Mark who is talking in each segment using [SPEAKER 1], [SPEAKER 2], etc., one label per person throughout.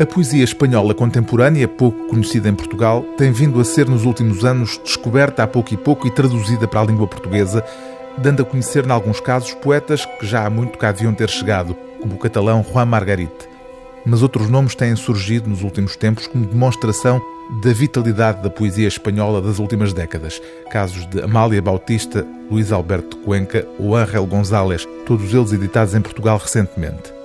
[SPEAKER 1] A poesia espanhola contemporânea, pouco conhecida em Portugal, tem vindo a ser nos últimos anos descoberta a pouco e pouco e traduzida para a língua portuguesa, dando a conhecer, em alguns casos, poetas que já há muito cá deviam ter chegado, como o catalão Juan Margarite. Mas outros nomes têm surgido nos últimos tempos como demonstração da vitalidade da poesia espanhola das últimas décadas. Casos de Amália Bautista, Luís Alberto Cuenca ou Ángel González, todos eles editados em Portugal recentemente.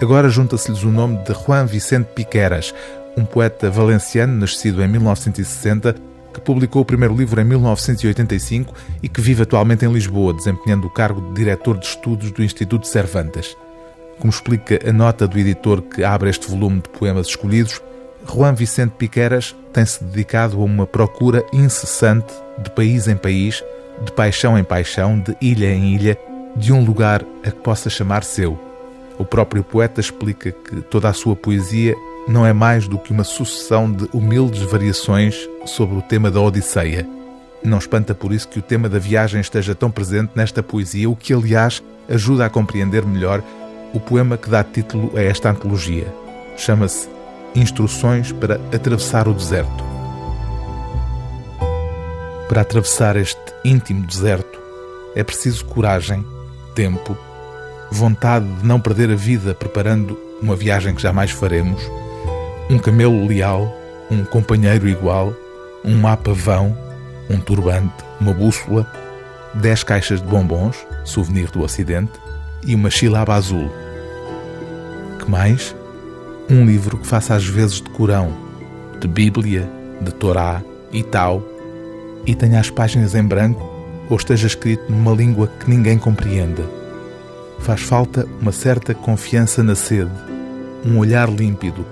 [SPEAKER 1] Agora junta-se-lhes o nome de Juan Vicente Piqueras, um poeta valenciano nascido em 1960, que publicou o primeiro livro em 1985 e que vive atualmente em Lisboa, desempenhando o cargo de diretor de estudos do Instituto Cervantes. Como explica a nota do editor que abre este volume de poemas escolhidos, Juan Vicente Piqueras tem-se dedicado a uma procura incessante de país em país, de paixão em paixão, de ilha em ilha, de um lugar a que possa chamar seu. O próprio poeta explica que toda a sua poesia não é mais do que uma sucessão de humildes variações sobre o tema da Odisseia. Não espanta por isso que o tema da viagem esteja tão presente nesta poesia, o que, aliás, ajuda a compreender melhor o poema que dá título a esta antologia. Chama-se Instruções para atravessar o deserto. Para atravessar este íntimo deserto é preciso coragem, tempo vontade de não perder a vida preparando uma viagem que jamais faremos, um camelo leal, um companheiro igual, um mapa vão, um turbante, uma bússola, dez caixas de bombons, souvenir do Ocidente, e uma chilaba azul. Que mais? Um livro que faça às vezes de Corão, de Bíblia, de Torá e tal, e tenha as páginas em branco ou esteja escrito numa língua que ninguém compreenda faz falta uma certa confiança na sede, um olhar límpido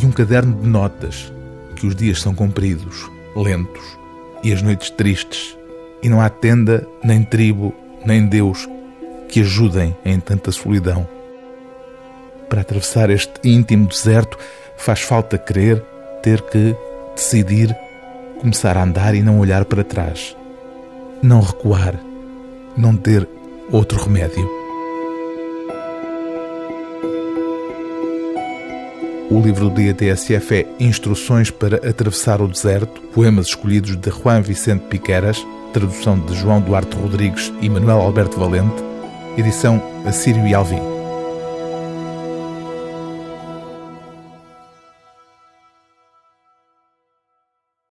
[SPEAKER 1] e um caderno de notas, que os dias são compridos, lentos e as noites tristes, e não há tenda, nem tribo, nem Deus que ajudem em tanta solidão. Para atravessar este íntimo deserto, faz falta querer, ter que decidir, começar a andar e não olhar para trás. Não recuar, não ter outro remédio. O livro do dia TSF é Instruções para Atravessar o Deserto, poemas escolhidos de Juan Vicente Piqueras, tradução de João Duarte Rodrigues e Manuel Alberto Valente, edição Assírio e Alvim.